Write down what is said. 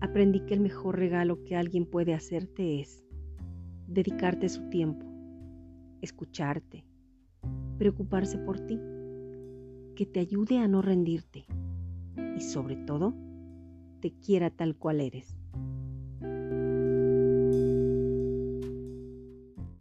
aprendí que el mejor regalo que alguien puede hacerte es dedicarte su tiempo, escucharte, preocuparse por ti, que te ayude a no rendirte y sobre todo, te quiera tal cual eres.